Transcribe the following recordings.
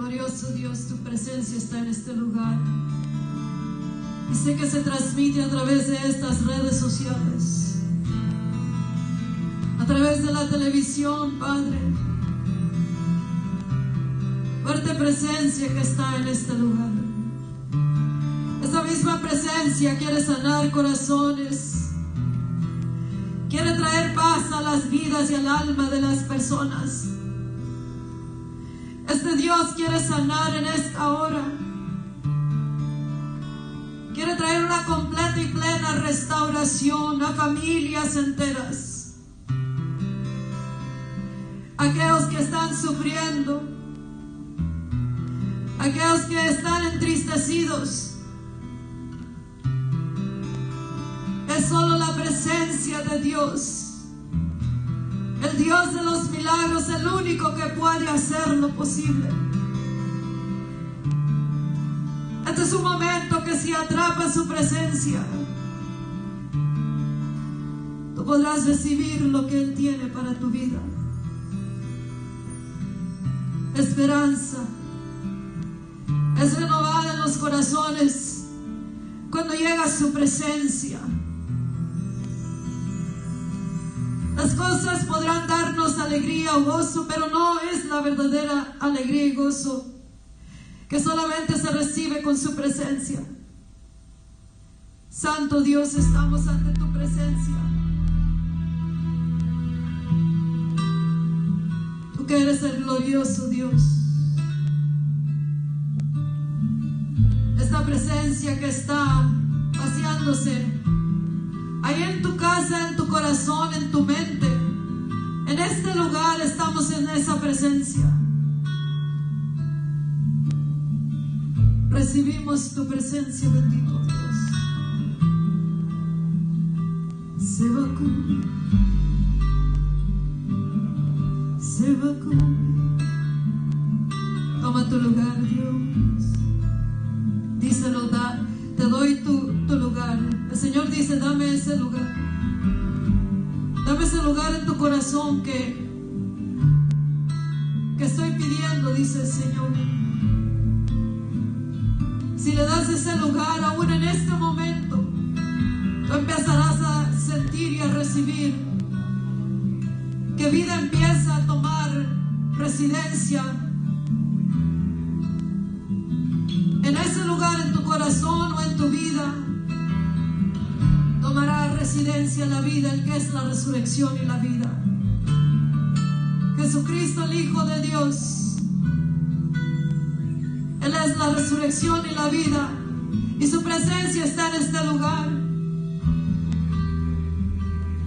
Glorioso Dios, tu presencia está en este lugar. Y sé que se transmite a través de estas redes sociales, a través de la televisión, Padre. Fuerte presencia que está en este lugar. Esa misma presencia quiere sanar corazones, quiere traer paz a las vidas y al alma de las personas. Este Dios quiere sanar en esta hora. Quiere traer una completa y plena restauración a familias enteras. Aquellos que están sufriendo. Aquellos que están entristecidos. Es solo la presencia de Dios Dios de los milagros, el único que puede hacer lo posible. Este es un momento que si atrapa su presencia, tú podrás recibir lo que Él tiene para tu vida. Esperanza es renovada en los corazones cuando llega su presencia. Las cosas podrán darnos alegría o gozo, pero no es la verdadera alegría y gozo que solamente se recibe con su presencia. Santo Dios, estamos ante tu presencia. Tú que eres el glorioso Dios. Esta presencia que está paseándose Ahí en tu casa, en tu corazón, en tu mente. En este lugar estamos en esa presencia. Recibimos tu presencia, bendito Dios. Sebaku. Sebaku. Toma tu lugar, Dios. Dice, dame ese lugar. Dame ese lugar en tu corazón que, que estoy pidiendo, dice el Señor. Si le das ese lugar aún en este momento, tú empezarás a sentir y a recibir que vida empieza a tomar residencia vida, el que es la resurrección y la vida. Jesucristo, el Hijo de Dios. Él es la resurrección y la vida. Y su presencia está en este lugar.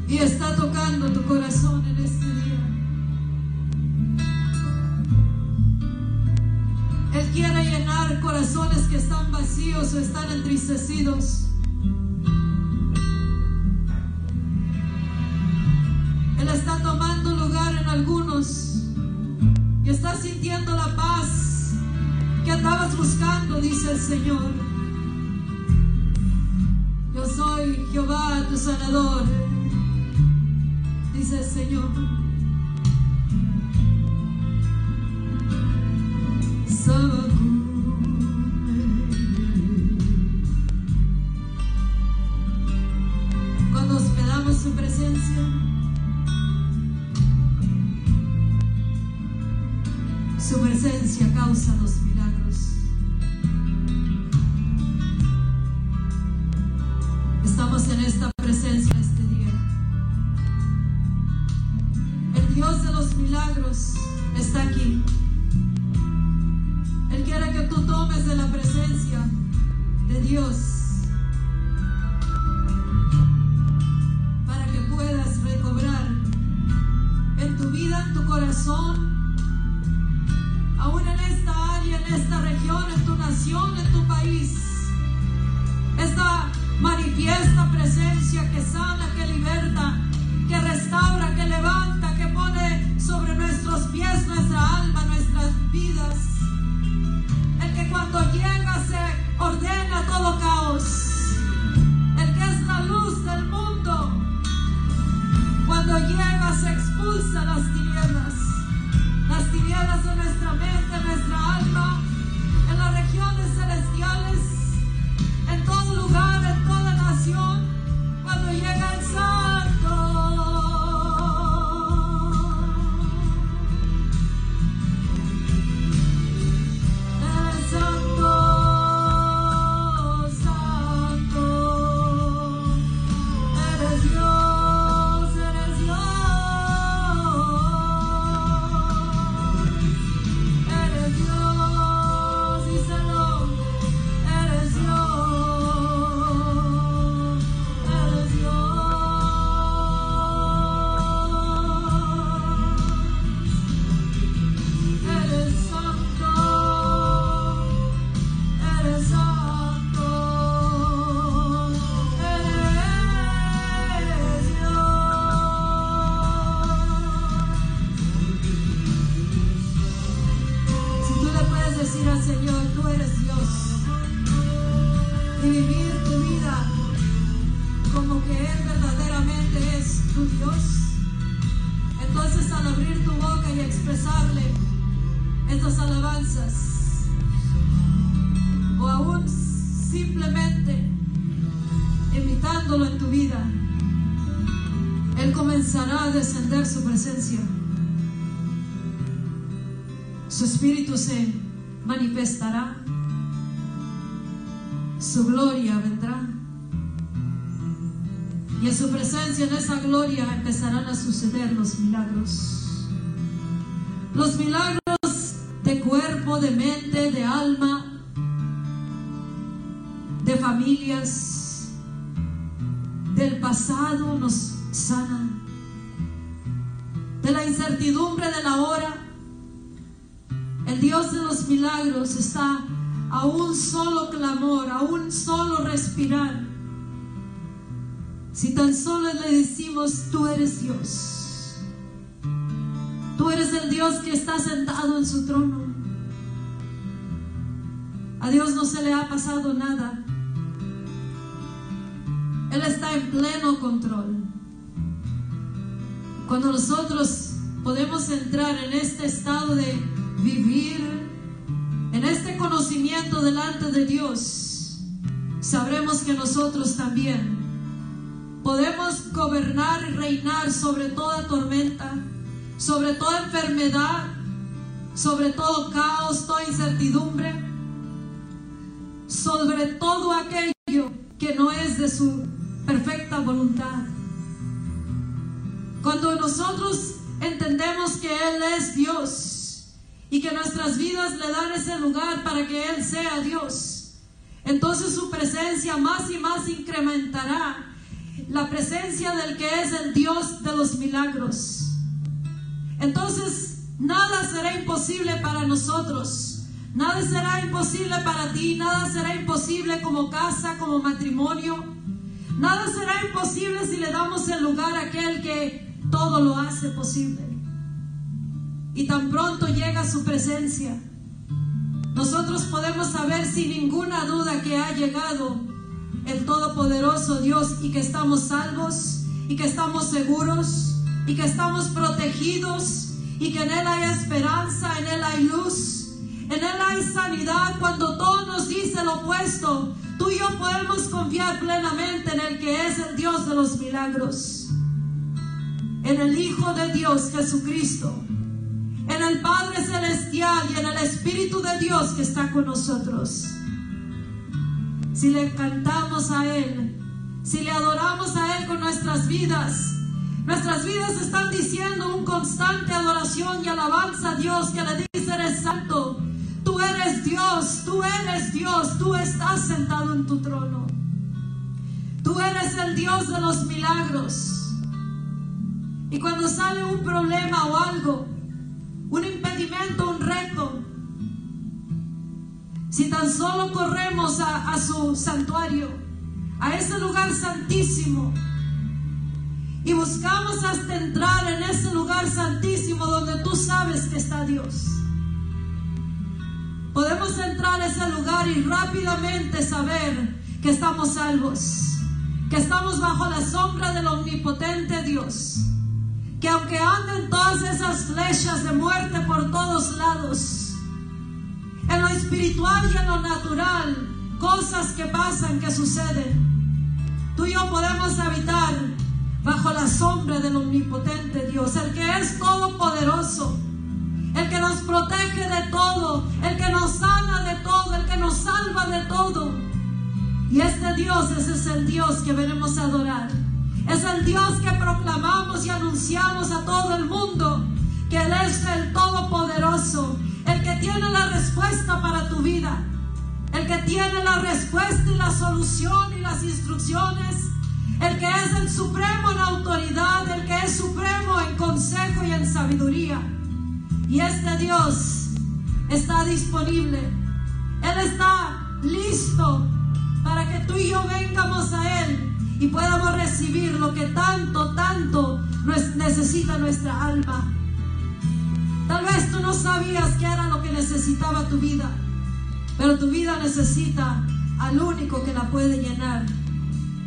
Y está tocando tu corazón en este día. Él quiere llenar corazones que están vacíos o están entristecidos. Buscando, dice el Señor. Yo soy Jehová, tu sanador, dice el Señor. Cuando se manifestará. Su gloria vendrá. Y en su presencia, en esa gloria, empezarán a suceder los milagros. Los milagros de cuerpo, de mente, de alma, de familias, del pasado nos sanan. De la incertidumbre de la hora, milagros está a un solo clamor, a un solo respirar. Si tan solo le decimos, tú eres Dios. Tú eres el Dios que está sentado en su trono. A Dios no se le ha pasado nada. Él está en pleno control. Cuando nosotros podemos entrar en este estado de vivir, delante de Dios, sabremos que nosotros también podemos gobernar y reinar sobre toda tormenta, sobre toda enfermedad, sobre todo caos, toda incertidumbre, sobre todo aquello que no es de su perfecta voluntad. Cuando nosotros entendemos que Él es Dios y que nuestras vidas le dan ese lugar para que Él sea Dios, entonces su presencia más y más incrementará la presencia del que es el Dios de los milagros. Entonces, nada será imposible para nosotros. Nada será imposible para ti, nada será imposible como casa, como matrimonio. Nada será imposible si le damos el lugar a aquel que todo lo hace posible. Y tan pronto llega su presencia, nosotros podemos saber sin ninguna duda que ha llegado el Todopoderoso Dios y que estamos salvos y que estamos seguros y que estamos protegidos y que en Él hay esperanza, en Él hay luz, en Él hay sanidad. Cuando todo nos dice lo opuesto, tú y yo podemos confiar plenamente en el que es el Dios de los milagros, en el Hijo de Dios Jesucristo, en el Padre Celestial y en el Espíritu de Dios que está con nosotros si le cantamos a Él, si le adoramos a Él con nuestras vidas, nuestras vidas están diciendo un constante adoración y alabanza a Dios que le dice, eres santo, tú eres Dios, tú eres Dios, tú estás sentado en tu trono. Tú eres el Dios de los milagros. Y cuando sale un problema o algo, un impedimento, un reto, si tan solo corremos a, su santuario, a ese lugar santísimo, y buscamos hasta entrar en ese lugar santísimo donde tú sabes que está Dios. Podemos entrar a ese lugar y rápidamente saber que estamos salvos, que estamos bajo la sombra del omnipotente Dios, que aunque anden todas esas flechas de muerte por todos lados, en lo espiritual y en lo natural, cosas que pasan, que suceden. Tú y yo podemos habitar bajo la sombra del omnipotente Dios, el que es todopoderoso, el que nos protege de todo, el que nos sana de todo, el que nos salva de todo. Y este Dios, ese es el Dios que venimos a adorar. Es el Dios que proclamamos y anunciamos a todo el mundo que Él es el Todopoderoso, el que tiene la respuesta para tu vida, el que tiene la respuesta y la solución y las instrucciones, el que es el supremo en autoridad, el que es supremo en consejo y en sabiduría. Y este Dios está disponible, Él está listo para que tú y yo vengamos a Él y podamos recibir lo que tanto, tanto necesita nuestra alma. Tal vez tú no sabías que era lo que necesitaba tu vida. Pero tu vida necesita al único que la puede llenar.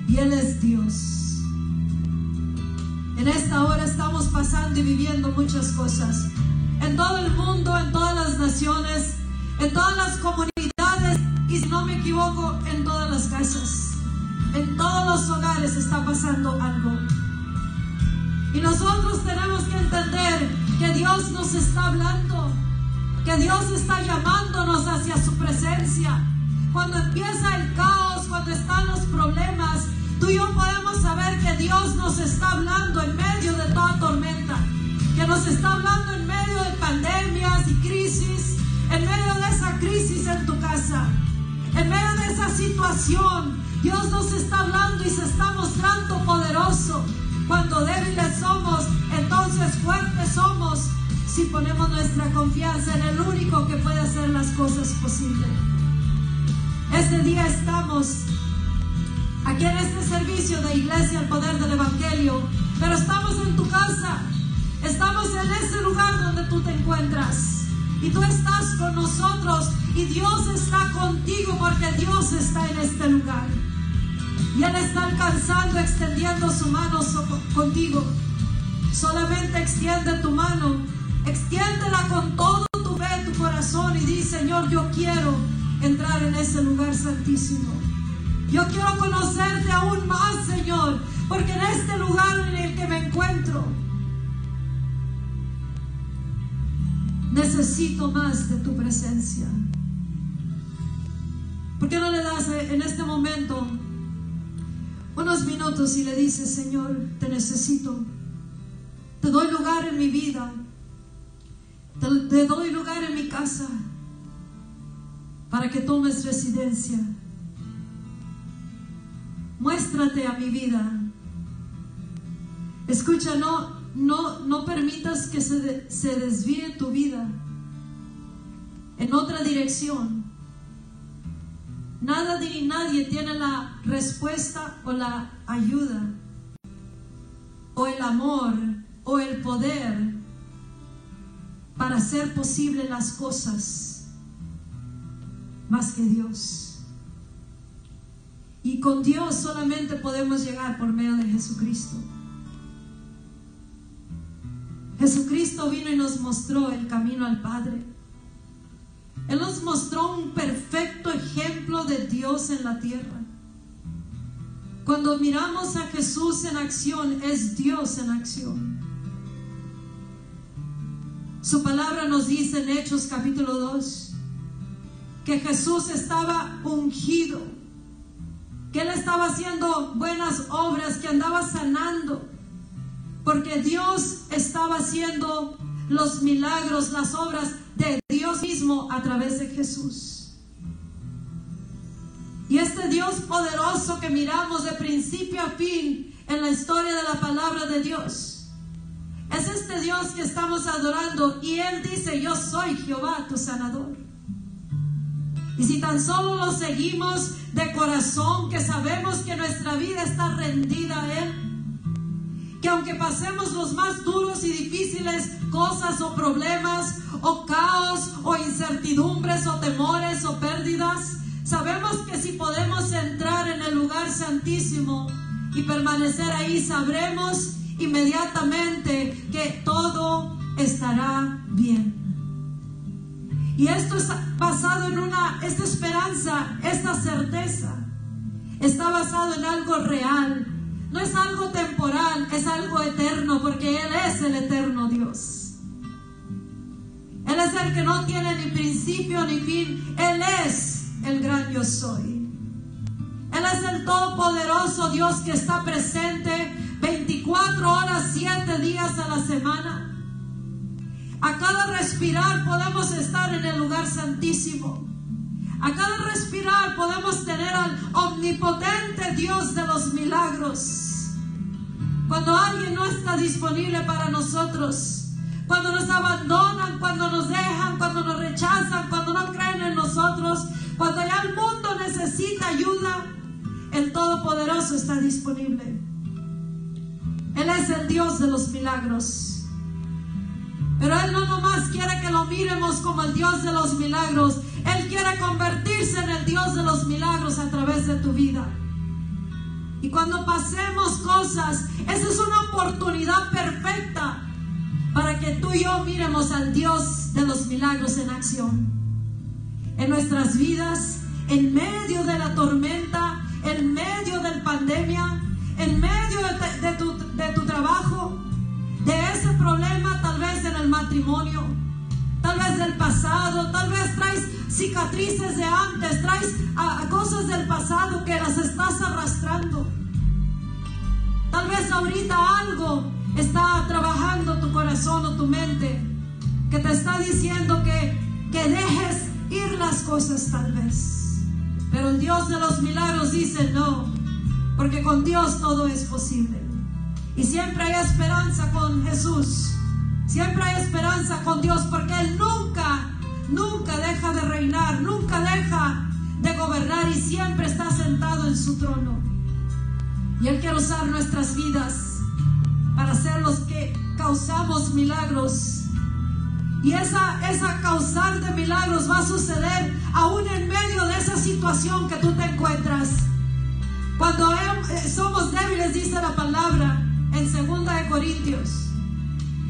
Y Él es Dios. En esta hora estamos pasando y viviendo muchas cosas. En todo el mundo, en todas las naciones, en todas las comunidades los hogares está pasando algo. Y nosotros tenemos que entender que Dios nos está hablando, que Dios está llamándonos hacia su presencia. Cuando empieza el caos, cuando están los problemas, tú y yo podemos saber que Dios nos está hablando en medio de toda tormenta, que nos está hablando en medio de pandemias y crisis, en medio de esa crisis en tu casa, en medio de esa situación. Dios nos está hablando y se está mostrando poderoso. Cuando débiles somos, entonces fuertes somos si ponemos nuestra confianza en el único que puede hacer las cosas posibles. Este día estamos aquí en este servicio de iglesia, el poder del Evangelio, pero estamos en tu casa, estamos en ese lugar donde tú te encuentras. Y tú estás con nosotros y Dios está contigo porque Dios está en este lugar. Y Él está alcanzando, extendiendo su mano contigo. Solamente extiende tu mano, extiéndela con todo tu fe, tu corazón y di, Señor, yo quiero entrar en ese lugar santísimo. Yo quiero conocerte aún más, Señor, porque en este lugar en el que me encuentro, necesito más de tu presencia. ¿Por qué no le das en este momento unos minutos y le dices, Señor, te necesito. Te doy lugar en mi vida. Te, doy lugar en mi casa para que tomes residencia. Muéstrate a mi vida. Escucha, no, no, no permitas que se, se desvíe tu vida en otra dirección. Nada ni nadie tiene la respuesta o la ayuda o el amor o el poder para hacer posible las cosas más que Dios. Y con Dios solamente podemos llegar por medio de Jesucristo. Jesucristo vino y nos mostró el camino al Padre. Él nos mostró un perfecto ejemplo de Dios en la tierra. Cuando miramos a Jesús en acción, es Dios en acción. Su palabra nos dice en Hechos capítulo 2 que Jesús estaba ungido, que Él estaba haciendo buenas obras, que andaba sanando, porque Dios estaba haciendo los milagros, las obras de a través de Jesús. Y este Dios poderoso que miramos de principio a fin en la historia de la palabra de Dios, es este Dios que estamos adorando y Él dice, yo soy Jehová tu sanador. Y si tan solo lo seguimos de corazón, que sabemos que nuestra vida está rendida a Él, que aunque pasemos los más duros y difíciles cosas o problemas o caos o incertidumbres o temores o pérdidas, sabemos que si podemos entrar en el lugar santísimo y permanecer ahí, sabremos inmediatamente que todo estará bien. Y esto es basado en una, esta esperanza, esta certeza, está basado en algo real, no es algo temporal, es algo eterno, porque Él es el eterno Dios. Él es el que no tiene ni principio ni fin. Él es el gran yo soy. Él es el todopoderoso Dios que está presente 24 horas, 7 días a la semana. A cada respirar podemos estar en el lugar santísimo. A cada respirar podemos tener al omnipotente Dios de los milagros. Cuando alguien no está disponible para nosotros, cuando nos abandonan, cuando nos dejan, cuando nos rechazan, cuando no creen en nosotros, cuando ya el mundo necesita ayuda, el Todopoderoso está disponible. Él es el Dios de los milagros. Pero Él no nomás quiere que lo miremos como el Dios de los milagros. Él quiere convertirse en el Dios de los milagros a través de tu vida. Y cuando pasemos cosas, esa es una oportunidad perfecta para que tú y yo miremos al Dios de los milagros en acción. En nuestras vidas, en medio de la tormenta, en medio de la pandemia, en medio de, tu, trabajo, de ese problema tal vez en el matrimonio, tal vez del pasado, tal vez traes cicatrices de antes, traes cosas del pasado que las estás arrastrando. Tal vez ahorita algo está trabajando tu corazón o tu mente que te está diciendo que, que dejes ir las cosas tal vez. Pero el Dios de los milagros dice no, porque con Dios todo es posible. Y siempre hay esperanza con Jesús. Siempre hay esperanza con Dios porque Él nunca, nunca deja de reinar, nunca deja de gobernar y siempre está sentado en su trono. Y Él quiere usar nuestras vidas para ser los que causamos milagros. Y esa, esa causar de milagros va a suceder aún en medio de esa situación que tú te encuentras. Cuando eh, somos débiles, dice la palabra en 2 de Corintios.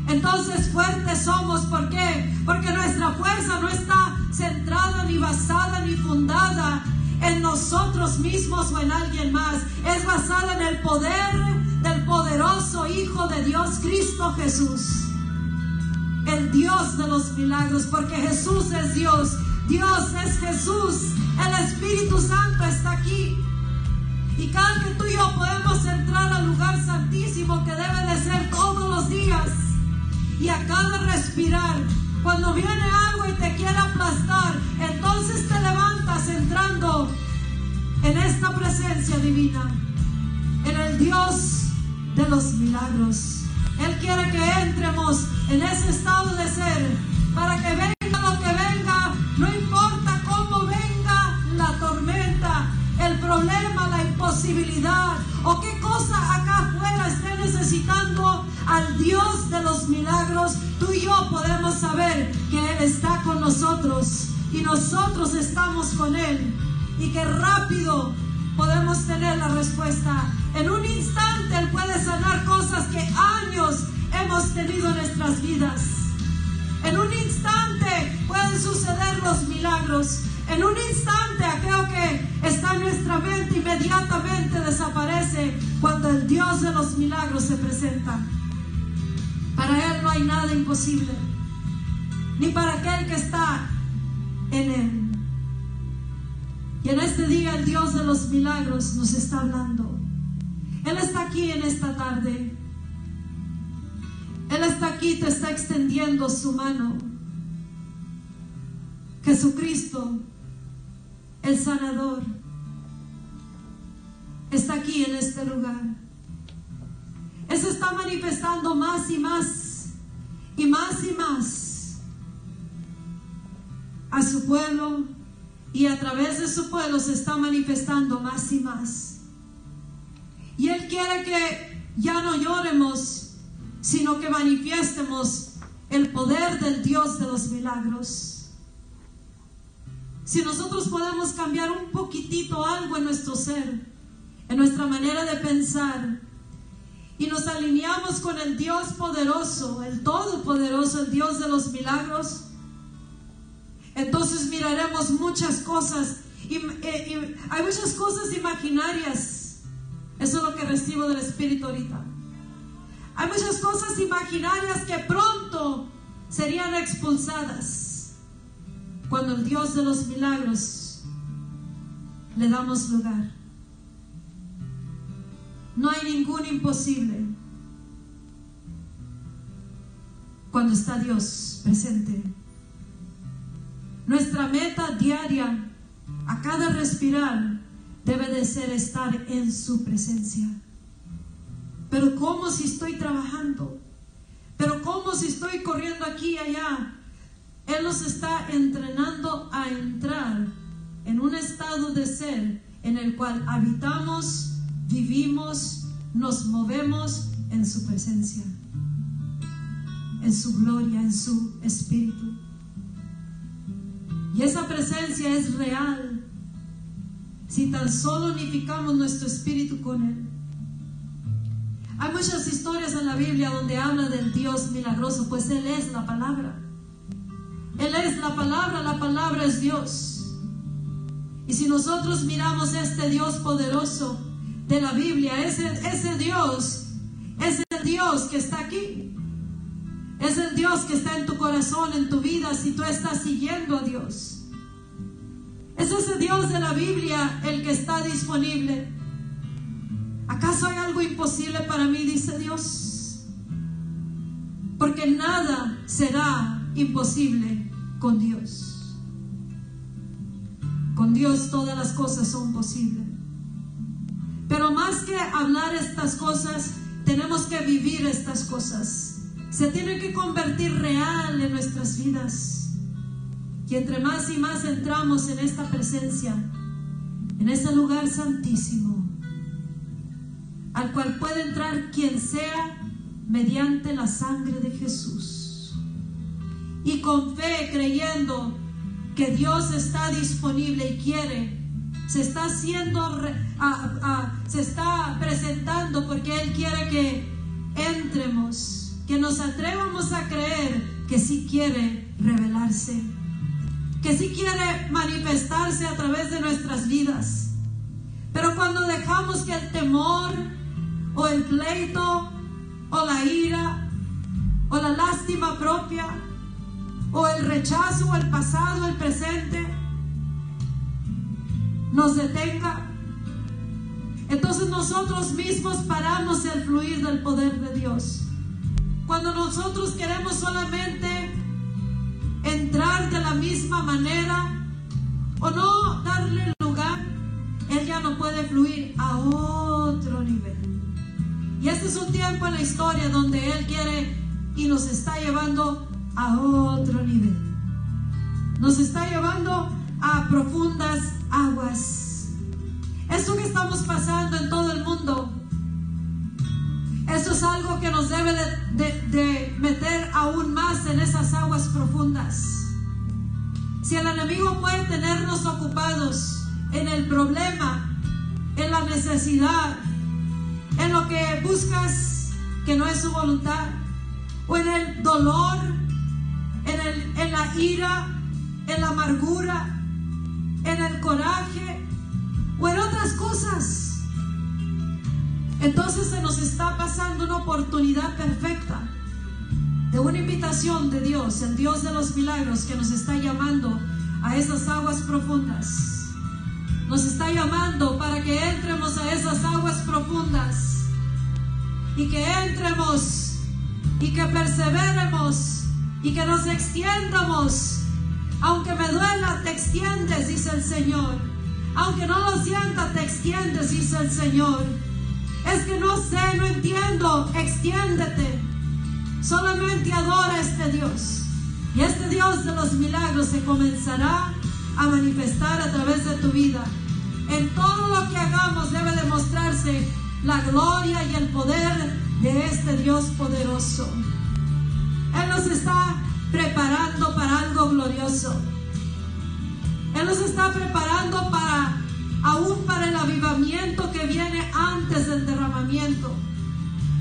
Entonces fuertes somos, ¿por qué? Porque nuestra fuerza no está centrada ni basada ni fundada en nosotros mismos o en alguien más. Es basada en el poder del poderoso Hijo de Dios, Cristo Jesús. El Dios de los milagros, porque Jesús es Dios. Dios es Jesús. El Espíritu Santo está aquí. Y cada que tú y yo podemos entrar al lugar santísimo que debe de ser todos los días. Y a cada respirar, cuando viene algo y te quiere aplastar, entonces te levantas entrando en esta presencia divina, en el Dios de los milagros. Él quiere que entremos en ese estado de ser para que venga lo que venga, no importa cómo venga la tormenta, el problema, la imposibilidad o qué cosa acá afuera esté necesitando al Dios de los milagros, tú y yo podemos saber que Él está con nosotros y nosotros estamos con Él y que rápido podemos tener la respuesta. En un instante Él puede sanar cosas que años hemos tenido en nuestras vidas. En un instante pueden suceder los milagros. En un instante aquello que está en nuestra mente inmediatamente desaparece cuando el Dios de los milagros se presenta. Para Él no hay nada imposible, ni para aquel que está en Él. Y en este día el Dios de los milagros nos está hablando. Él está aquí en esta tarde. Él está aquí, te está extendiendo su mano. Jesucristo, el sanador, está aquí en este lugar. Él se está manifestando más y más y más y más a su pueblo, y a través de su pueblo se está manifestando más y más. Y Él quiere que ya no lloremos, sino que manifiestemos el poder del Dios de los milagros. Si nosotros podemos cambiar un poquitito algo en nuestro ser, en nuestra manera de pensar, y nos alineamos con el Dios poderoso, el todopoderoso, el Dios de los milagros, entonces miraremos muchas cosas. Y, hay muchas cosas imaginarias. Eso es lo que recibo del Espíritu ahorita. Hay muchas cosas imaginarias que pronto serían expulsadas cuando el Dios de los milagros le damos lugar. No hay ningún imposible cuando está Dios presente. Nuestra meta diaria, a cada respirar, debe de ser estar en su presencia. Pero ¿cómo si estoy trabajando? Pero ¿cómo si estoy corriendo aquí y allá? Él nos está entrenando a entrar en un estado de ser en el cual habitamos, vivimos, nos movemos en su presencia, en su gloria, en su espíritu. Y esa presencia es real si tan solo unificamos nuestro espíritu con Él. Hay muchas historias en la Biblia donde habla del Dios milagroso, pues Él es la palabra. Él es la palabra, la palabra es Dios. Y si nosotros miramos este Dios poderoso de la Biblia, ese, ese Dios es el Dios que está aquí. Es el Dios que está en tu corazón, en tu vida, si tú estás siguiendo a Dios. Es ese Dios de la Biblia el que está disponible. ¿Acaso hay algo imposible para mí? Dice Dios. Porque nada será imposible con Dios. Con Dios todas las cosas son posibles. Pero más que hablar estas cosas, tenemos que vivir estas cosas. Se tienen que convertir real en nuestras vidas. Y entre más y más entramos en esta presencia, en ese lugar santísimo, al cual puede entrar quien sea mediante la sangre de Jesús. Y con fe, creyendo que Dios está disponible y quiere, se está haciendo, se está presentando porque Él quiere que entremos, que nos atrevamos a creer que sí quiere revelarse que sí quiere manifestarse a través de nuestras vidas. Pero cuando dejamos que el temor o el pleito o la ira o la lástima propia o el rechazo o el pasado, el presente, nos detenga, entonces nosotros mismos paramos el fluir del poder de Dios. Cuando nosotros queremos solamente entrar de la misma manera o no darle lugar, Él ya no puede fluir a otro nivel. Y este es un tiempo en la historia donde Él quiere y nos está llevando a otro nivel. Nos está llevando a profundas aguas. Esto que estamos pasando en todo el mundo, eso es algo que nos debe de, meter aún más en esas aguas profundas. Si el enemigo puede tenernos ocupados en el problema, en la necesidad, en lo que buscas que no es su voluntad, o en el dolor, en, en la ira, en la amargura, en el coraje o en otras cosas entonces se nos está pasando una oportunidad perfecta de una invitación de Dios, el Dios de los milagros, que nos está llamando a esas aguas profundas. Nos está llamando para que entremos a esas aguas profundas y que entremos y que perseveremos y que nos extiendamos. Aunque me duela, te extiendes, dice el Señor. Aunque no lo sienta, te extiendes, dice el Señor. Es que no sé, no entiendo. Extiéndete. Solamente adora a este Dios. Y este Dios de los milagros se comenzará a manifestar a través de tu vida. En todo lo que hagamos debe demostrarse la gloria y el poder de este Dios poderoso. Él nos está preparando para algo glorioso. Él nos está preparando para aún para el avivamiento que viene antes del derramamiento.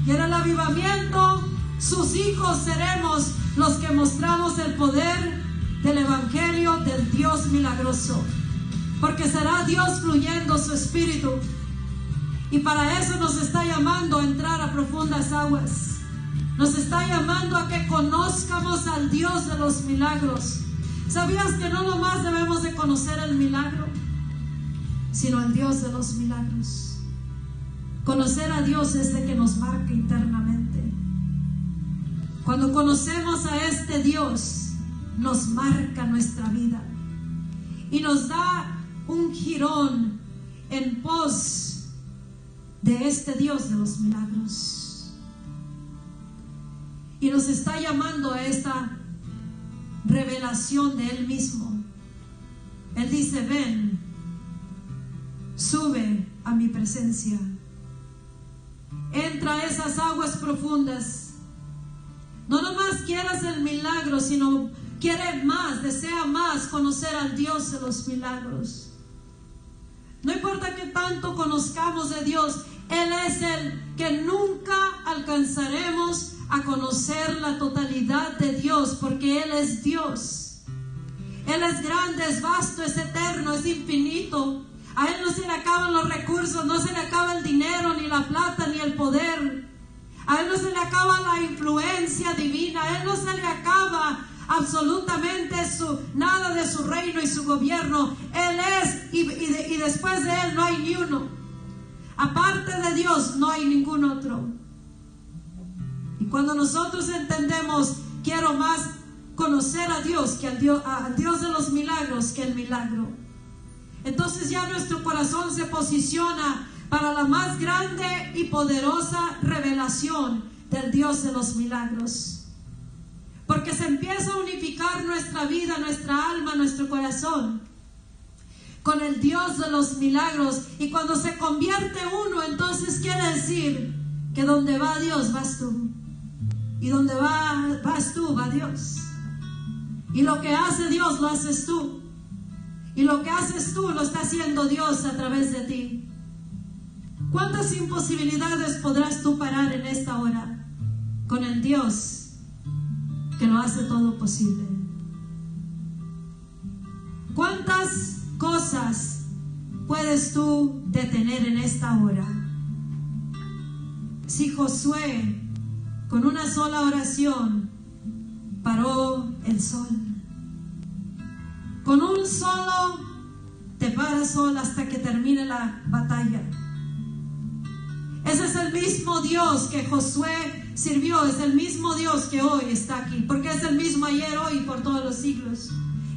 Y en el avivamiento, sus hijos seremos los que mostramos el poder del Evangelio del Dios milagroso. Porque será Dios fluyendo su espíritu. Y para eso nos está llamando a entrar a profundas aguas. Nos está llamando a que conozcamos al Dios de los milagros. ¿Sabías que no nomás debemos de conocer el milagro? Sino al Dios de los milagros. Conocer a Dios es de que nos marca internamente. Cuando conocemos a este Dios, nos marca nuestra vida y nos da un girón en pos de este Dios de los milagros. Y nos está llamando a esta revelación de Él mismo. Él dice, ven, sube a mi presencia. Entra a esas aguas profundas. No nomás quieras el milagro, sino quiere más, desea más conocer al Dios de los milagros. No importa que tanto conozcamos de Dios, Él es el que nunca alcanzaremos a conocer la totalidad de Dios, porque Él es Dios. Él es grande, es vasto, es eterno, es infinito. A Él no se le acaban los recursos, no se le acaba el dinero, ni la plata, ni el poder. A Él no se le acaba la influencia divina, a Él no se le acaba absolutamente nada de su reino y su gobierno. Él es y, y después de Él no hay ni uno. Aparte de Dios no hay ningún otro. Y cuando nosotros entendemos, quiero más conocer a Dios que al Dios, al Dios de los milagros que el milagro. Entonces ya nuestro corazón se posiciona para la más grande y poderosa revelación del Dios de los milagros. Porque se empieza a unificar nuestra vida, nuestra alma, nuestro corazón con el Dios de los milagros. Y cuando se convierte uno, entonces quiere decir que donde va Dios vas tú. Y donde va, vas tú, va Dios. Y lo que hace Dios lo haces tú. Y lo que haces tú lo está haciendo Dios a través de ti. ¿Cuántas imposibilidades podrás tú parar en esta hora con el Dios que lo hace todo posible? ¿Cuántas cosas puedes tú detener en esta hora? Si Josué con una sola oración paró el sol. Con un solo te para sol hasta que termine la batalla. Ese es el mismo Dios que Josué sirvió, es el mismo Dios que hoy está aquí, porque es el mismo ayer, hoy y por todos los siglos.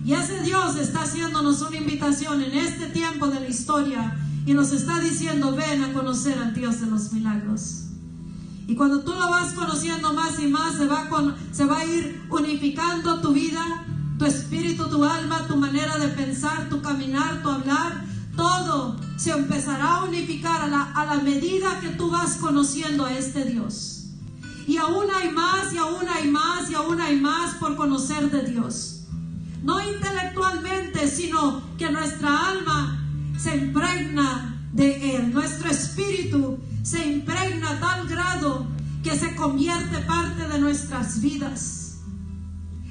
Y ese Dios está haciéndonos una invitación en este tiempo de la historia y nos está diciendo, ven a conocer al Dios de los milagros. Y cuando tú lo vas conociendo más y más, se va, se va a ir unificando tu vida, tu espíritu, tu alma, tu manera de pensar, tu caminar, tu hablar. Todo se empezará a unificar a la, medida que tú vas conociendo a este Dios. Y aún hay más, y aún hay más, y aún hay más por conocer de Dios. No intelectualmente, sino que nuestra alma se impregna de Él. Nuestro espíritu se impregna a tal grado que se convierte parte de nuestras vidas.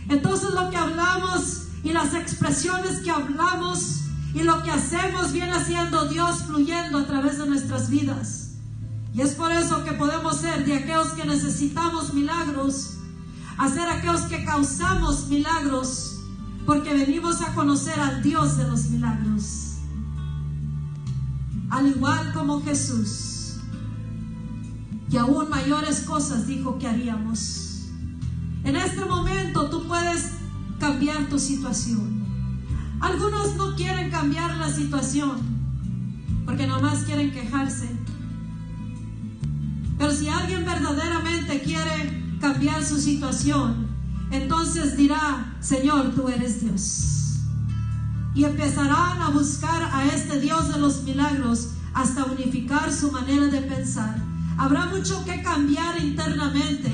Entonces lo que hablamos y las expresiones que hablamos y lo que hacemos viene haciendo Dios fluyendo a través de nuestras vidas. Y es por eso que podemos ser de aquellos que necesitamos milagros, a ser aquellos que causamos milagros, porque venimos a conocer al Dios de los milagros. Al igual como Jesús y aún mayores cosas dijo que haríamos. En este momento tú puedes cambiar tu situación. Algunos no quieren cambiar la situación porque nomás quieren quejarse. Pero si alguien verdaderamente quiere cambiar su situación, entonces dirá, Señor, tú eres Dios. Y empezarán a buscar a este Dios de los milagros hasta unificar su manera de pensar Habrá mucho que cambiar internamente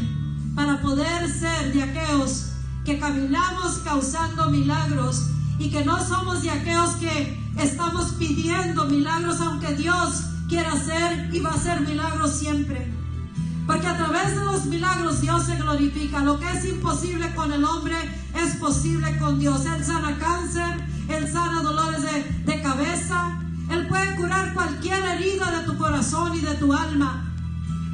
para poder ser de aquellos que caminamos causando milagros y que no somos de aquellos que estamos pidiendo milagros, aunque Dios quiera hacer y va a hacer milagros siempre. Porque a través de los milagros Dios se glorifica. Lo que es imposible con el hombre es posible con Dios. Él sana cáncer, Él sana dolores de, de cabeza, Él puede curar cualquier herida de tu corazón y de tu alma.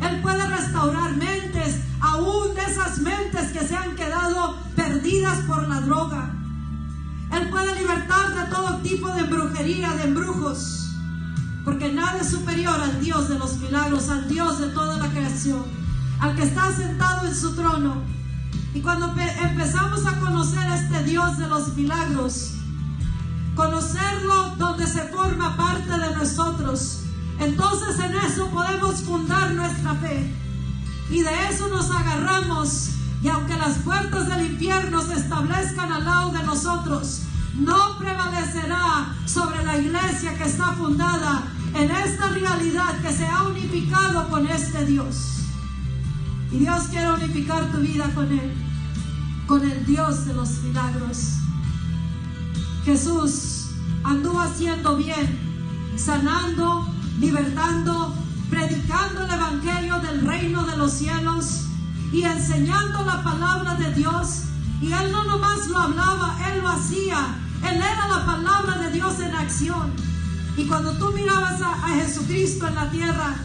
Él puede restaurar mentes, aún de esas mentes que se han quedado perdidas por la droga. Él puede libertar de todo tipo de brujería, de embrujos. Porque nada es superior al Dios de los milagros, al Dios de toda la creación, al que está sentado en su trono. Y cuando empezamos a conocer este Dios de los milagros, conocerlo donde se forma parte de nosotros, entonces en eso podemos fundar nuestra fe. Y de eso nos agarramos. Y aunque las puertas del infierno se establezcan al lado de nosotros, no prevalecerá sobre la iglesia que está fundada en esta realidad que se ha unificado con este Dios. Y Dios quiere unificar tu vida con Él. con el Dios de los milagros. Jesús anduvo haciendo bien, sanando, libertando, predicando el Evangelio del reino de los cielos y enseñando la palabra de Dios. Y él no nomás lo hablaba, él lo hacía. Él era la palabra de Dios en acción. Y cuando tú mirabas a, Jesucristo en la tierra,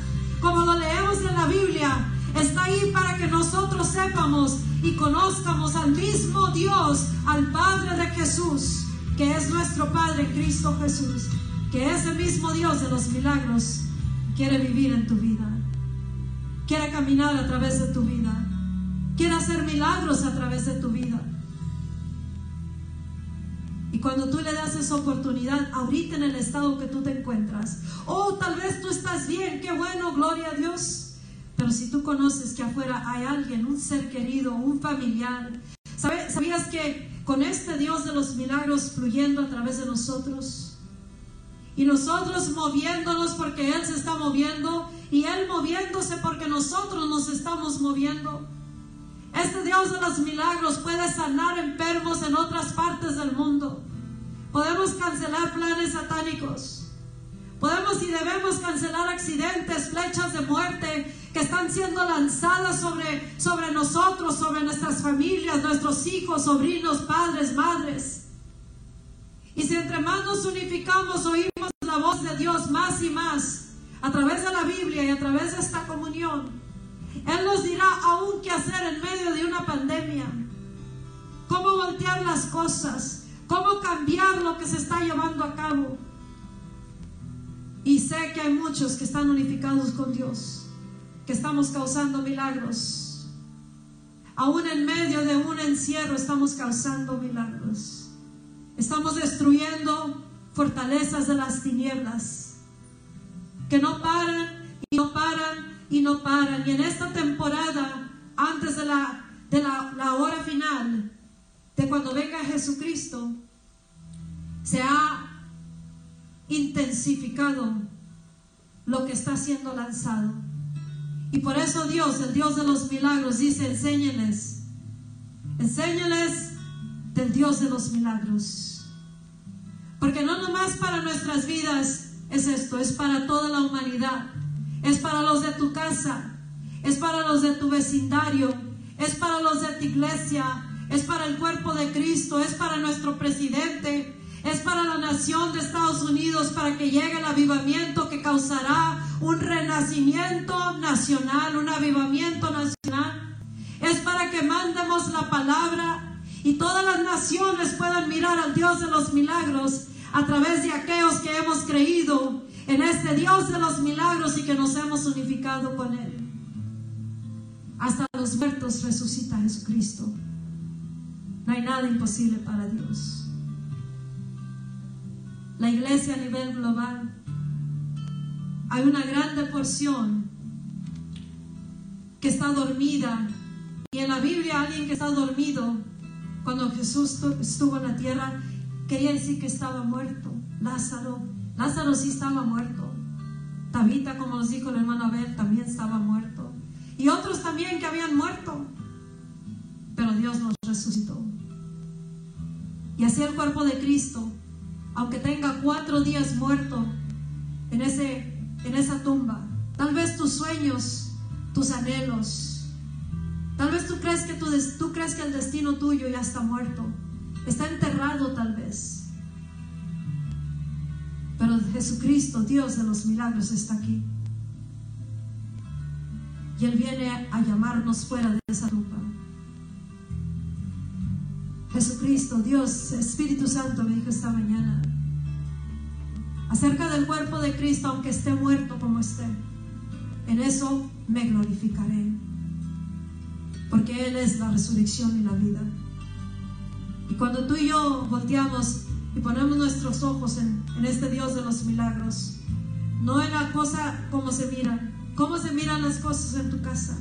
como lo leemos en la Biblia, está ahí para que nosotros sepamos y conozcamos al mismo Dios, al Padre de Jesús, que es nuestro Padre Cristo Jesús, que ese mismo Dios de los milagros quiere vivir en tu vida, quiere caminar a través de tu vida, quiere hacer milagros a través de tu vida. Y cuando tú le das esa oportunidad, ahorita en el estado que tú te encuentras, oh, tal vez tú estás bien, qué bueno, gloria a Dios. Pero si tú conoces que afuera hay alguien, un ser querido, un familiar, ¿sabías que con este Dios de los milagros fluyendo a través de nosotros, y nosotros moviéndonos porque Él se está moviendo y Él moviéndose porque nosotros nos estamos moviendo. Este Dios de los milagros puede sanar enfermos en otras partes del mundo. Podemos cancelar planes satánicos. Podemos y debemos cancelar accidentes, flechas de muerte que están siendo lanzadas sobre, sobre nosotros, sobre nuestras familias, nuestros hijos, sobrinos, padres, madres. Y si entre más nos unificamos, oímos la voz de Dios más y más, a través de la Biblia y a través de esta comunión, Él nos dirá aún qué hacer en medio de una pandemia, cómo voltear las cosas, cómo cambiar lo que se está llevando a cabo. Y sé que hay muchos que están unificados con Dios, que estamos causando milagros. Aún en medio de un encierro estamos causando milagros. Estamos destruyendo fortalezas de las tinieblas que no paran y no paran y no paran. Y en esta temporada, antes de la, de la, hora final, de cuando venga Jesucristo, se ha intensificado lo que está siendo lanzado. Y por eso Dios, el Dios de los milagros, dice, enséñeles, enséñeles del Dios de los milagros. Porque no nomás para nuestras vidas es esto, es para toda la humanidad. Es para los de tu casa, es para los de tu vecindario, es para los de tu iglesia, es para el cuerpo de Cristo, es para nuestro presidente, es para la nación de Estados Unidos, para que llegue el avivamiento que causará un renacimiento nacional, un avivamiento nacional. Es para que mandemos la palabra y todas las naciones puedan mirar al Dios de los milagros a través de aquellos que hemos creído en este Dios de los milagros y que nos hemos unificado con Él. Hasta los muertos resucita Jesucristo. No hay nada imposible para Dios. La iglesia a nivel global, hay una grande porción que está dormida. Y en la Biblia alguien que está dormido cuando Jesús estuvo en la tierra, quería decir que estaba muerto. Lázaro, Lázaro sí estaba muerto. Tabita, como nos dijo el hermano Abel, también estaba muerto. Y otros también que habían muerto. Pero Dios los resucitó. Y así el cuerpo de Cristo, aunque tenga cuatro días muerto en, ese, en esa tumba, tal vez tus sueños, tus anhelos, Tal vez tú crees que, tú, crees que el destino tuyo ya está muerto. Está enterrado tal vez. Pero Jesucristo, Dios de los milagros, está aquí. Y Él viene a llamarnos fuera de esa tumba. Jesucristo, Dios, Espíritu Santo me dijo esta mañana acerca del cuerpo de Cristo, aunque esté muerto como esté, en eso me glorificaré porque Él es la resurrección y la vida. Y cuando tú y yo volteamos y ponemos nuestros ojos en, este Dios de los milagros, no en la cosa como se miran, cómo se miran las cosas en tu casa,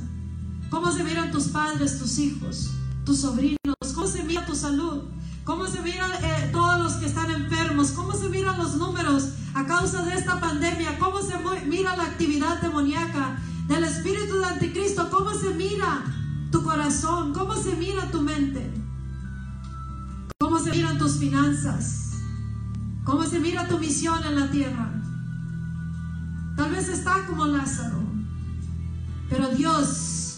cómo se miran tus padres, tus hijos, tus sobrinos, cómo se mira tu salud, cómo se miran eh, todos los que están enfermos, cómo se miran los números a causa de esta pandemia, cómo se mira la actividad demoníaca del espíritu de anticristo, cómo se mira tu corazón, cómo se mira tu mente. se miran tus finanzas? ¿Cómo se mira tu misión en la tierra? Tal vez está como Lázaro, pero Dios,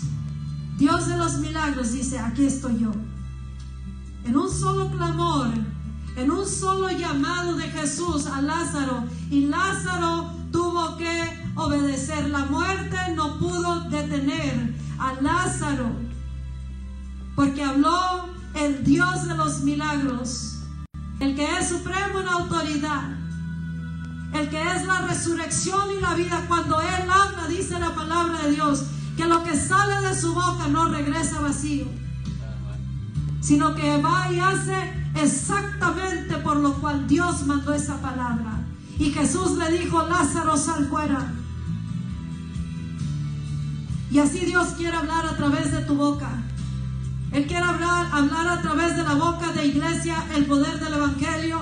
Dios de los milagros dice, aquí estoy yo. En un solo clamor, en un solo llamado de Jesús a Lázaro, y Lázaro tuvo que obedecer. La muerte no pudo detener a Lázaro, porque habló el Dios de los milagros, el que es supremo en autoridad, el que es la resurrección y la vida. Cuando Él habla, dice la palabra de Dios, que lo que sale de su boca no regresa vacío, sino que va y hace exactamente por lo cual Dios mandó esa palabra. Y Jesús le dijo, Lázaro, sal fuera. Y así Dios quiere hablar a través de tu boca. Él quiere hablar, hablar a través de la boca de iglesia el poder del Evangelio,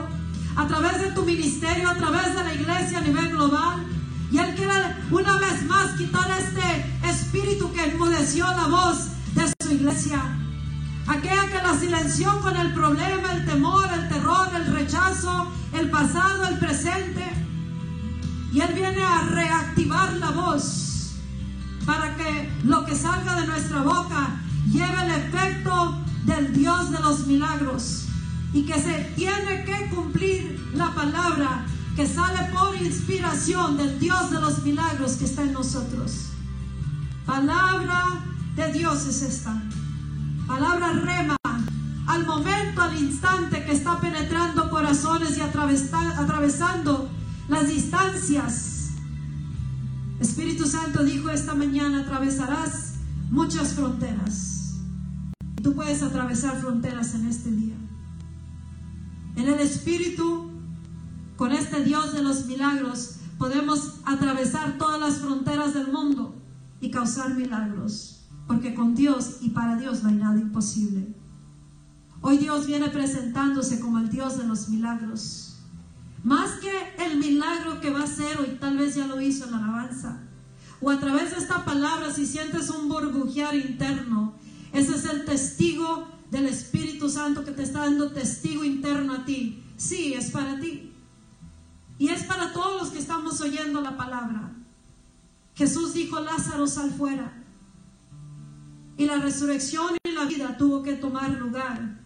a través de tu ministerio, a través de la iglesia a nivel global. Y Él quiere una vez más quitar este espíritu que enmudeció la voz de su iglesia. Aquella que la silenció con el problema, el temor, el terror, el rechazo, el pasado, el presente. Y Él viene a reactivar la voz para que lo que salga de nuestra boca lleve el efecto del Dios de los milagros y que se tiene que cumplir la palabra que sale por inspiración del Dios de los milagros que está en nosotros. Palabra de Dios es esta. Palabra rema. Al momento, al instante que está penetrando corazones y atravesando las distancias. Espíritu Santo dijo esta mañana, atravesarás muchas fronteras. Tú puedes atravesar fronteras en este día. En el Espíritu, con este Dios de los milagros, podemos atravesar todas las fronteras del mundo y causar milagros. Porque con Dios y para Dios no hay nada imposible. Hoy Dios viene presentándose como el Dios de los milagros. Más que el milagro que va a hacer hoy, tal vez ya lo hizo en la alabanza. O a través de esta palabra, si sientes un burbujear interno, ese es el testigo del Espíritu Santo que te está dando testigo interno a ti. Sí, es para ti. Y es para todos los que estamos oyendo la palabra. Jesús dijo, Lázaro, sal fuera. Y la resurrección y la vida tuvo que tomar lugar.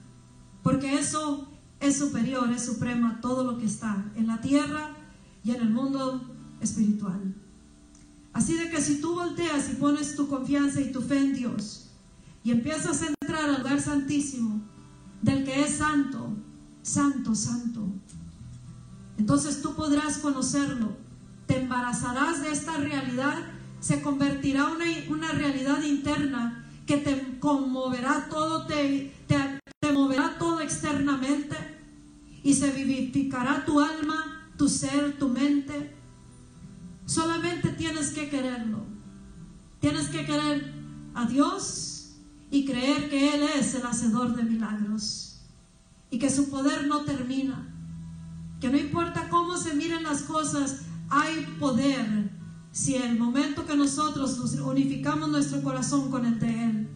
Porque eso es superior, es supremo a todo lo que está en la tierra y en el mundo espiritual. Así de que si tú volteas y pones tu confianza y tu fe en Dios y empiezas a entrar al lugar santísimo del que es santo, santo, santo, entonces tú podrás conocerlo, te embarazarás de esta realidad, se convertirá una, una realidad interna que te conmoverá todo, te, te, moverá todo externamente y se vivificará tu alma, tu ser, tu mente. Solamente tienes que quererlo. Tienes que querer a Dios y creer que Él es el hacedor de milagros y que su poder no termina. Que no importa cómo se miren las cosas, hay poder si el momento que nosotros nos unificamos nuestro corazón con el de Él,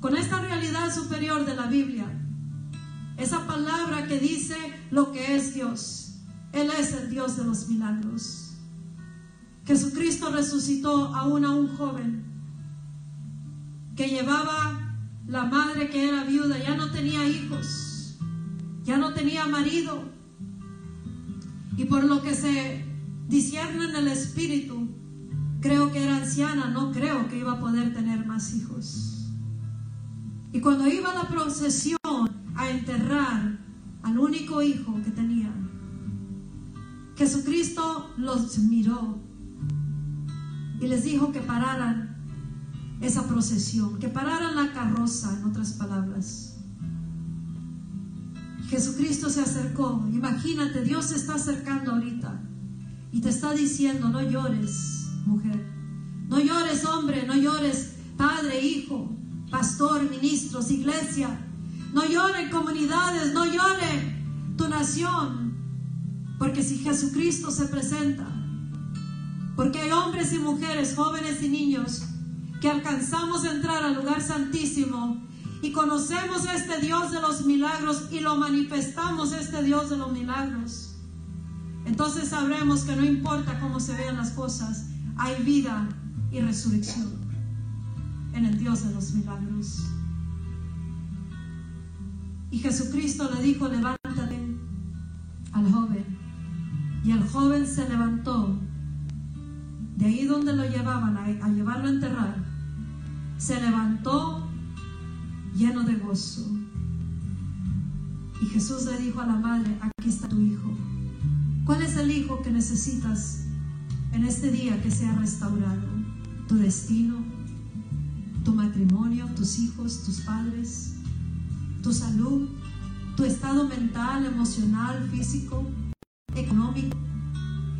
con esta realidad superior de la Biblia, esa palabra que dice lo que es Dios. Él es el Dios de los milagros. Jesucristo resucitó aún a un joven que llevaba la madre que era viuda, ya no tenía hijos, ya no tenía marido. Y por lo que se discierne en el espíritu, creo que era anciana, no creo que iba a poder tener más hijos. Y cuando iba la procesión a enterrar al único hijo que tenía, Jesucristo los miró y les dijo que pararan esa procesión, que pararan la carroza, en otras palabras. Jesucristo se acercó. Imagínate, Dios se está acercando ahorita y te está diciendo, no llores, mujer. No llores, hombre, no llores, padre, hijo, pastor, ministros, iglesia. No lloren comunidades, no llore tu nación. Porque si Jesucristo se presenta, porque hay hombres y mujeres, jóvenes y niños, que alcanzamos a entrar al lugar santísimo y conocemos a este Dios de los milagros y lo manifestamos a este Dios de los milagros, entonces sabremos que no importa cómo se vean las cosas, hay vida y resurrección en el Dios de los milagros. Y Jesucristo le dijo, levántate al joven. Y el joven se levantó de ahí donde lo llevaban a, a llevarlo a enterrar. Se levantó lleno de gozo. Y Jesús le dijo a la madre, aquí está tu hijo. ¿Cuál es el hijo que necesitas en este día que sea restaurado? Tu destino, tu matrimonio, tus hijos, tus padres, tu salud, tu estado mental, emocional, físico, económico.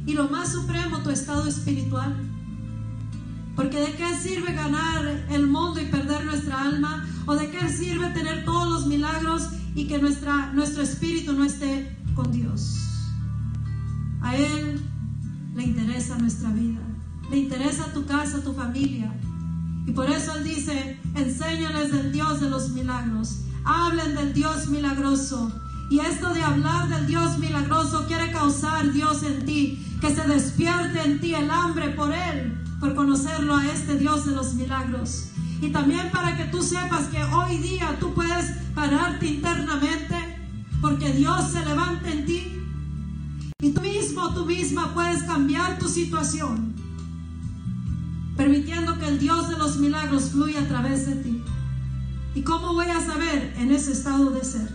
Y lo más supremo, tu estado espiritual. Porque de qué sirve ganar el mundo y perder nuestra alma? ¿O de qué sirve tener todos los milagros y que nuestra, nuestro espíritu no esté con Dios? A Él le interesa nuestra vida. Le interesa tu casa, tu familia. Y por eso Él dice, enséñales del Dios de los milagros. Hablen del Dios milagroso. Y esto de hablar del Dios milagroso quiere causar Dios en ti, que se despierte en ti el hambre por Él, por conocerlo a este Dios de los milagros. Y también para que tú sepas que hoy día tú puedes pararte internamente, porque Dios se levanta en ti. Y tú mismo, tú misma puedes cambiar tu situación, permitiendo que el Dios de los milagros fluya a través de ti. ¿Y cómo voy a saber en ese estado de ser?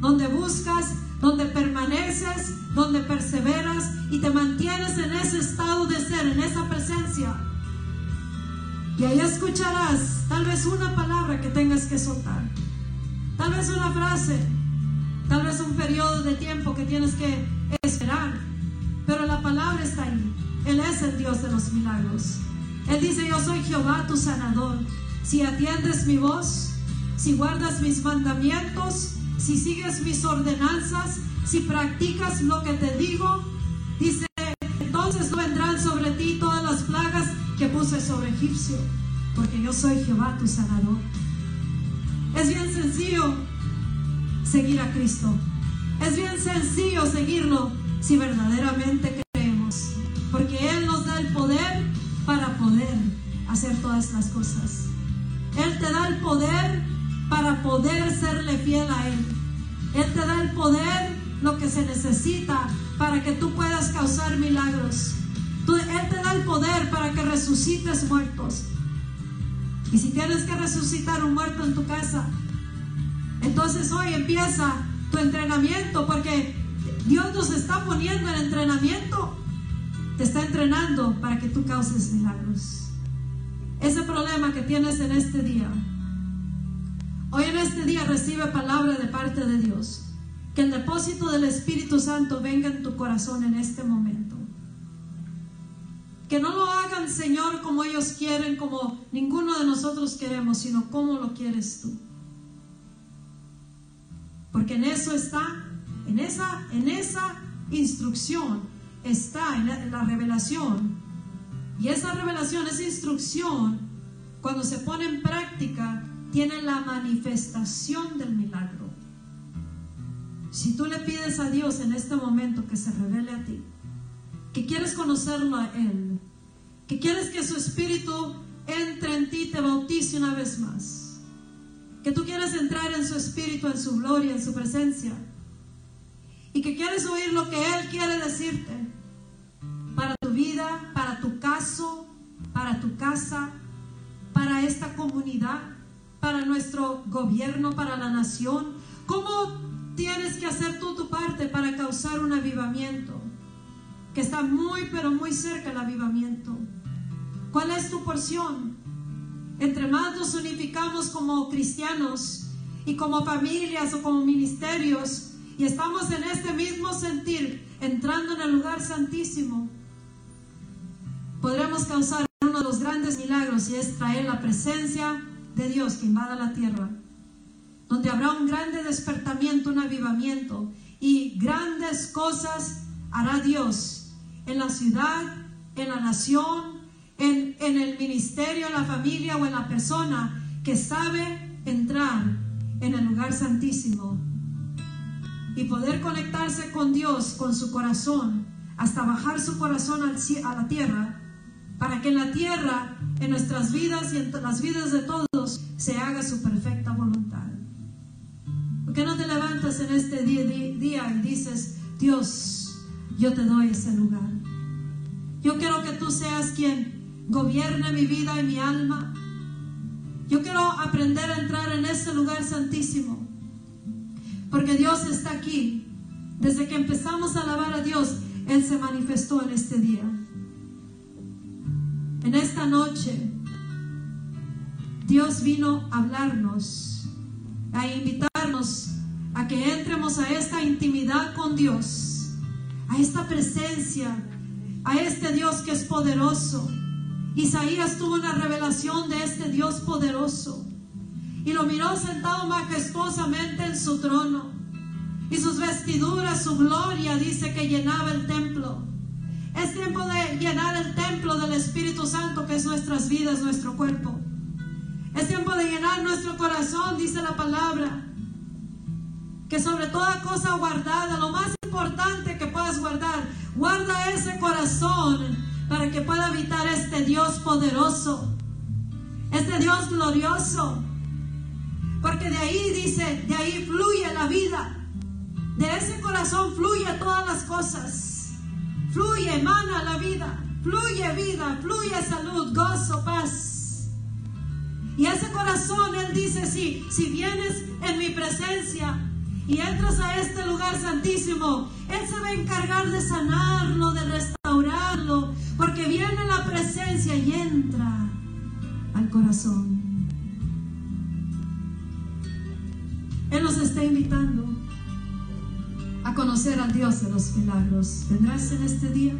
Donde buscas, donde permaneces, donde perseveras y te mantienes en ese estado de ser, en esa presencia. Y ahí escucharás tal vez una palabra que tengas que soltar, tal vez una frase, tal vez un periodo de tiempo que tienes que esperar, pero la palabra está ahí. Él es el Dios de los milagros. Él dice, yo soy Jehová tu sanador. Si atiendes mi voz, si guardas mis mandamientos, si sigues mis ordenanzas, si practicas lo que te digo, dice, entonces no vendrán sobre ti todas las plagas que puse sobre Egipcio, porque yo soy Jehová tu sanador. Es bien sencillo seguir a Cristo. Es bien sencillo seguirlo si verdaderamente creemos, porque Él nos da el poder para poder hacer todas las cosas. Él te da el poder para poder serle fiel a Él. Él te da el poder, lo que se necesita para que tú puedas causar milagros. él te da el poder para que resucites muertos. Y si tienes que resucitar un muerto en tu casa, entonces hoy empieza tu entrenamiento porque Dios nos está poniendo el entrenamiento. Te está entrenando para que tú causes milagros ese problema que tienes en este día. Hoy en este día recibe palabra de parte de Dios. Que el depósito del Espíritu Santo venga en tu corazón en este momento. Que no lo hagan, Señor, como ellos quieren, como ninguno de nosotros queremos, sino como lo quieres tú. Porque en eso está, en esa, en esa instrucción está, en la, la revelación, y esa revelación, esa instrucción, cuando se pone en práctica, tiene la manifestación del milagro. Si tú le pides a Dios en este momento que se revele a ti, que quieres conocerlo a Él, que quieres que su espíritu entre en ti te bautice una vez más, que tú quieres entrar en su espíritu, en su gloria, en su presencia, y que quieres oír lo que Él quiere decirte, para tu vida, para tu caso, para tu casa, para esta comunidad, para nuestro gobierno, para la nación. ¿Cómo tienes que hacer tú tu parte para causar un avivamiento? Que está muy, pero muy cerca el avivamiento. ¿Cuál es tu porción? Entre más nos unificamos como cristianos y como familias o como ministerios y estamos en este mismo sentir, entrando en el lugar santísimo, podremos causar uno de los grandes milagros y es traer la presencia de Dios que invada la tierra, donde habrá un grande despertamiento, un avivamiento y grandes cosas hará Dios en la ciudad, en la nación, en, en el ministerio, en la familia o en la persona que sabe entrar en el lugar santísimo y poder conectarse con Dios, con su corazón, hasta bajar su corazón a la tierra, para que en la tierra, en nuestras vidas y en las vidas de todos, se haga su perfecta voluntad. ¿Por qué no te levantas en este día, día y dices, Dios, yo te doy ese lugar? Yo quiero que tú seas quien gobierne mi vida y mi alma. Yo quiero aprender a entrar en ese lugar santísimo. Porque Dios está aquí. Desde que empezamos a alabar a Dios, Él se manifestó en este día. En esta noche, Dios vino a hablarnos, a invitarnos a que entremos a esta intimidad con Dios, a esta presencia a este Dios que es poderoso. Isaías tuvo una revelación de este Dios poderoso y lo miró sentado majestuosamente en su trono. Y sus vestiduras, su gloria, dice que llenaba el templo. Es tiempo de llenar el templo del Espíritu Santo, que es nuestras vidas, nuestro cuerpo. Es tiempo de llenar nuestro corazón, dice la palabra. Que sobre toda cosa guardada, lo más importante que puedas guardar, Guarda ese corazón para que pueda habitar este Dios poderoso, este Dios glorioso. Porque de ahí dice, de ahí fluye la vida. De ese corazón fluye todas las cosas. Fluye, emana la vida. Fluye vida, fluye salud, gozo, paz. Y ese corazón, Él dice, sí, si vienes en mi presencia, y entras a este lugar santísimo, Él se va a encargar de sanarlo, de restaurarlo, porque viene la presencia y entra al corazón. Él nos está invitando conocer al Dios de los milagros. ¿Vendrás en este día?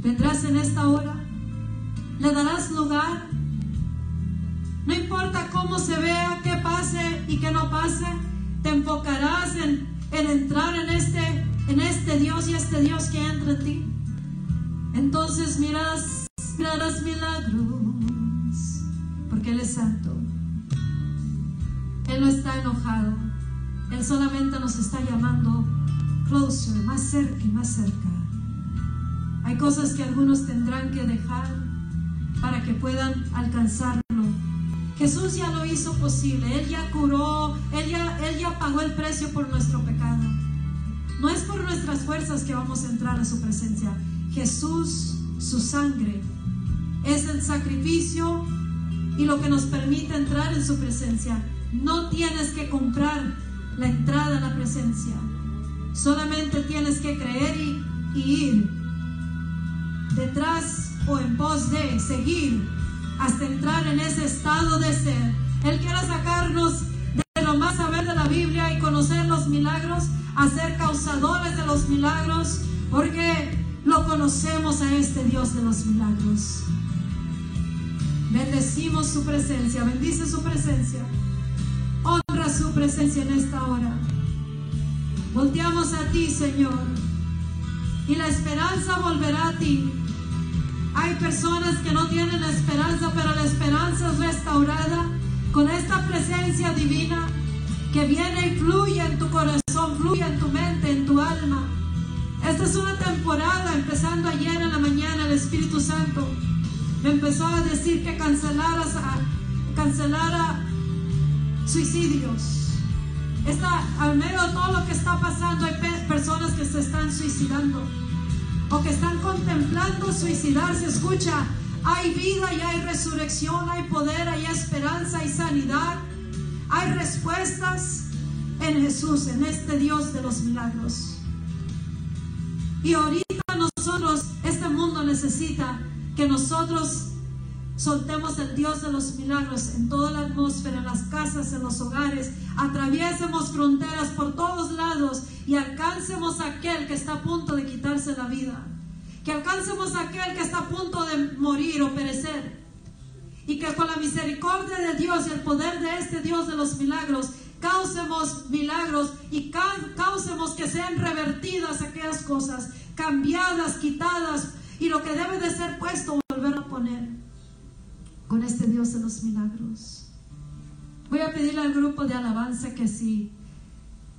¿Vendrás en esta hora? ¿Le darás lugar? No importa cómo se vea, qué pase y qué no pase te enfocarás en, entrar en este, en este Dios y este Dios que entra en ti. Entonces miras, mirarás milagros, porque Él es santo. Él no está enojado. Él solamente nos está llamando closer, más cerca y más cerca. Hay cosas que algunos tendrán que dejar para que puedan alcanzar Jesús ya lo hizo posible, Él ya curó, Él ya, Él ya pagó el precio por nuestro pecado. No es por nuestras fuerzas que vamos a entrar a su presencia. Jesús, su sangre, es el sacrificio y lo que nos permite entrar en su presencia. No tienes que comprar la entrada a la presencia. Solamente tienes que creer y, ir detrás o en pos de seguir hasta entrar en ese estado de ser. Él quiere sacarnos de lo más saber de la Biblia y conocer los milagros, a ser causadores de los milagros, porque lo conocemos a este Dios de los milagros. Bendecimos su presencia, bendice su presencia, su presencia en esta hora. Volteamos a ti, Señor, y la esperanza volverá a ti. Hay personas que no tienen esperanza, pero la esperanza es restaurada con esta presencia divina que viene y fluye en tu corazón, fluye en tu mente, en tu alma. Esta es una temporada, empezando ayer en la mañana, el Espíritu Santo me empezó a decir que cancelara, cancelara suicidios. Está, al medio de todo lo que está pasando, hay personas que se están suicidando o que están contemplando suicidarse, escucha, hay vida y hay resurrección, hay poder, hay esperanza, hay sanidad, hay respuestas en Jesús, en este Dios de los milagros. Y ahorita nosotros, este mundo necesita que nosotros soltemos el Dios de los milagros en toda la atmósfera, en las casas, en los hogares, atraviesemos fronteras por todos lados y alcancemos a aquel que está a punto de quitarse la vida. Que alcancemos a aquel que está a punto de morir o perecer. Y que con la misericordia de Dios y el poder de este Dios de los milagros, causemos milagros y causemos que sean revertidas aquellas cosas, cambiadas, quitadas, y lo que debe de ser puesto, volver a poner con este Dios de los milagros. Voy a pedirle al grupo de alabanza que si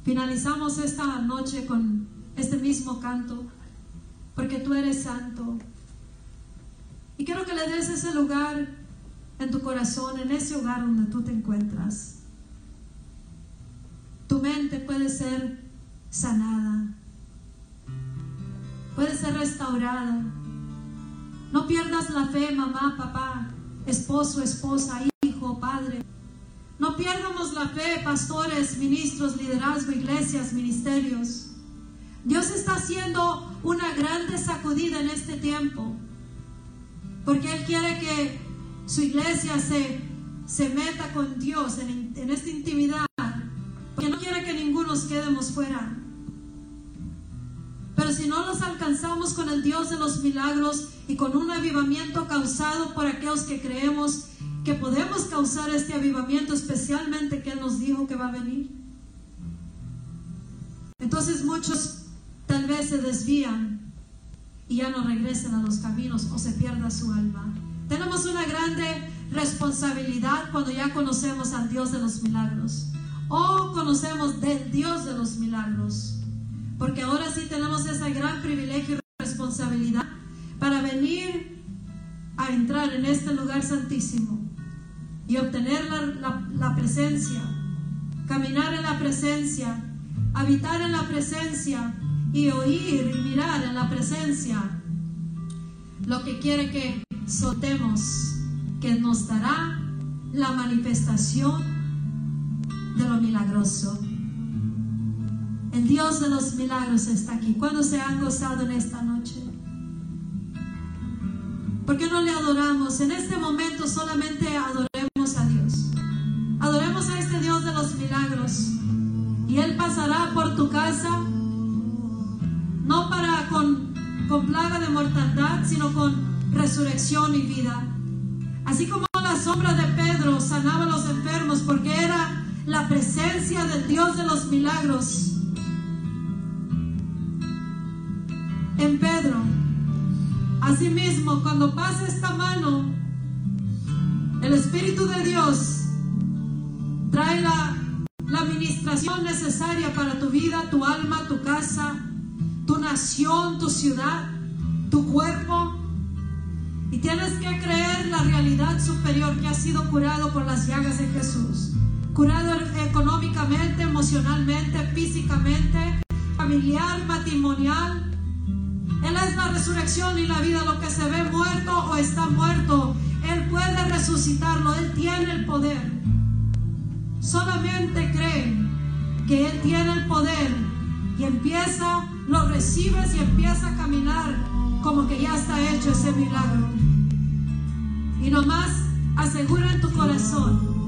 finalizamos esta noche con este mismo canto, porque tú eres santo. Y quiero que le des ese lugar en tu corazón, en ese hogar donde tú te encuentras. Tu mente puede ser sanada, puede ser restaurada. No pierdas la fe, mamá, papá, esposo, esposa, hijo, padre. No pierdamos la fe, pastores, ministros, liderazgo, iglesias, ministerios. Dios está haciendo una grande sacudida en este tiempo. Porque Él quiere que su iglesia se, se meta con Dios en, en esta intimidad. Porque no quiere que ninguno nos quedemos fuera. Pero si no nos alcanzamos con el Dios de los milagros y con un avivamiento causado por aquellos que creemos que podemos causar este avivamiento, especialmente que Él nos dijo que va a venir. Entonces muchos tal vez se desvían y ya no regresen a los caminos o se pierda su alma. Tenemos una grande responsabilidad cuando ya conocemos al Dios de los milagros o conocemos del Dios de los milagros. Porque ahora sí tenemos ese gran privilegio y responsabilidad para venir a entrar en este lugar santísimo y obtener la, presencia, caminar en la presencia, habitar en la presencia y oír y mirar en la presencia lo que quiere que soltemos, que nos dará la manifestación de lo milagroso. El Dios de los milagros está aquí. ¿Cuándo se han gozado en esta noche? ¿Por qué no le adoramos? En este momento solamente adoremos a Dios. Adoremos a este Dios de los milagros. Y Él pasará por tu casa, no para con, con plaga de mortandad, sino con resurrección y vida. Así como la sombra de Pedro sanaba a los enfermos porque era la presencia del Dios de los milagros. En Pedro Asimismo, cuando pasa esta mano, el Espíritu de Dios trae la, administración necesaria para tu vida, tu alma, tu casa, tu nación, tu ciudad, tu cuerpo. Y tienes que creer la realidad superior que ha sido curado por las llagas de Jesús. Curado económicamente, emocionalmente, físicamente, familiar, matrimonial, él es la resurrección y la vida, lo que se ve muerto o está muerto. Él puede resucitarlo, Él tiene el poder. Solamente cree que Él tiene el poder y empieza, lo recibes y empieza a caminar como que ya está hecho ese milagro. Y nomás asegura en tu corazón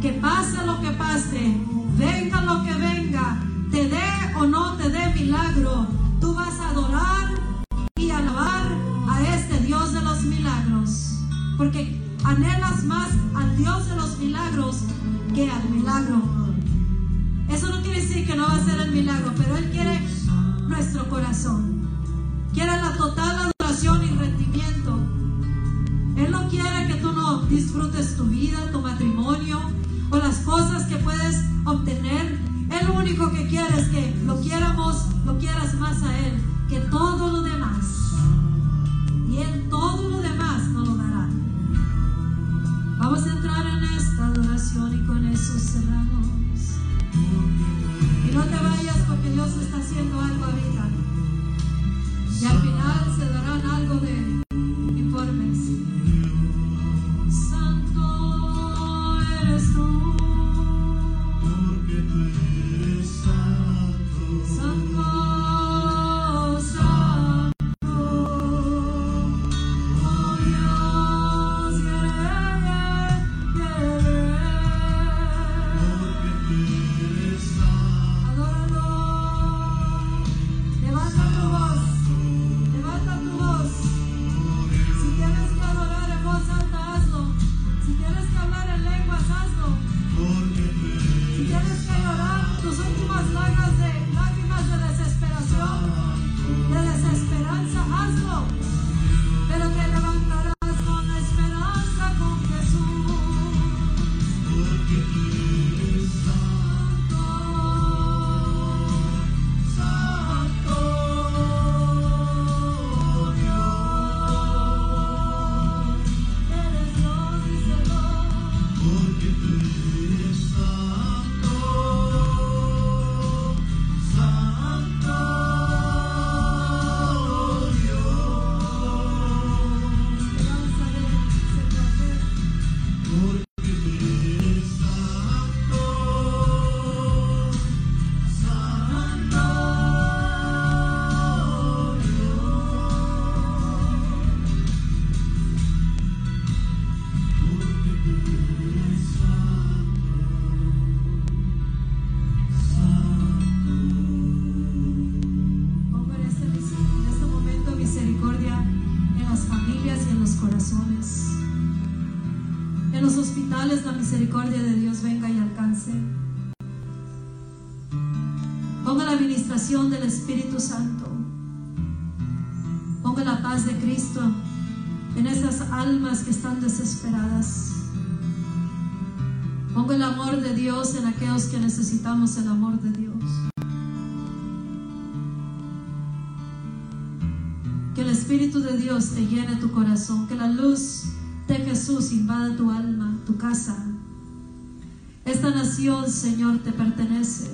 que pase lo que pase, venga lo que venga, te dé o no te dé milagro, tú vas a adorar porque anhelas más al Dios de los milagros que al milagro. Eso no quiere decir que no va a ser el milagro, pero Él quiere nuestro corazón. Quiere la total adoración y rendimiento. Él no quiere que tú no disfrutes tu vida, tu lo único que lo quieramos, lo quieras más a Él que todo lo demás. Y Él todo lo demás Vamos a entrar en esta adoración y con eso cerramos. Y no te vayas porque Dios está haciendo algo ahorita. misericordia en las familias y en los corazones. En los hospitales la misericordia de Dios venga y alcance. Ponga la administración del Espíritu Santo. Ponga la paz de Cristo en esas almas que están desesperadas. Ponga el amor de Dios en aquellos que necesitamos el amor de Dios. Espíritu de Dios te llene tu corazón, que la luz de Jesús invada tu alma, tu casa. Esta nación, Señor, te pertenece.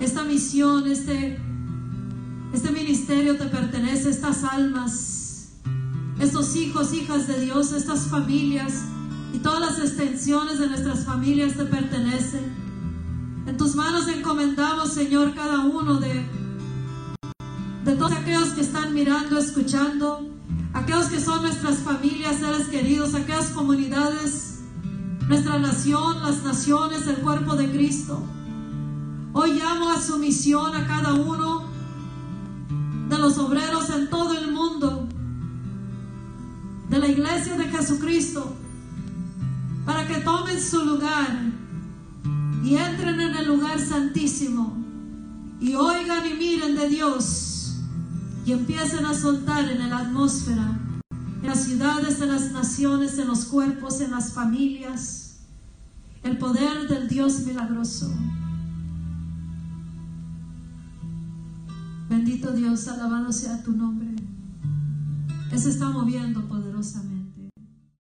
Esta misión, este, este ministerio te pertenece, estas almas, estos hijos, hijas de Dios, estas familias y todas las extensiones de nuestras familias te pertenecen. En tus manos encomendamos, Señor, cada uno de, de todos aquellos que están mirando, escuchando, aquellos que son nuestras familias, seres queridos, aquellas comunidades, nuestra nación, las naciones, el cuerpo de Cristo. Hoy llamo a su misión a cada uno de los obreros en todo el mundo, de la iglesia de Jesucristo, para que tomen su lugar y entren en el lugar santísimo y oigan y miren de Dios y empiecen a soltar en la atmósfera, en las ciudades, en las naciones, en los cuerpos, en las familias, el poder del Dios milagroso. Bendito Dios, alabado sea tu nombre. Él se está moviendo poderosamente.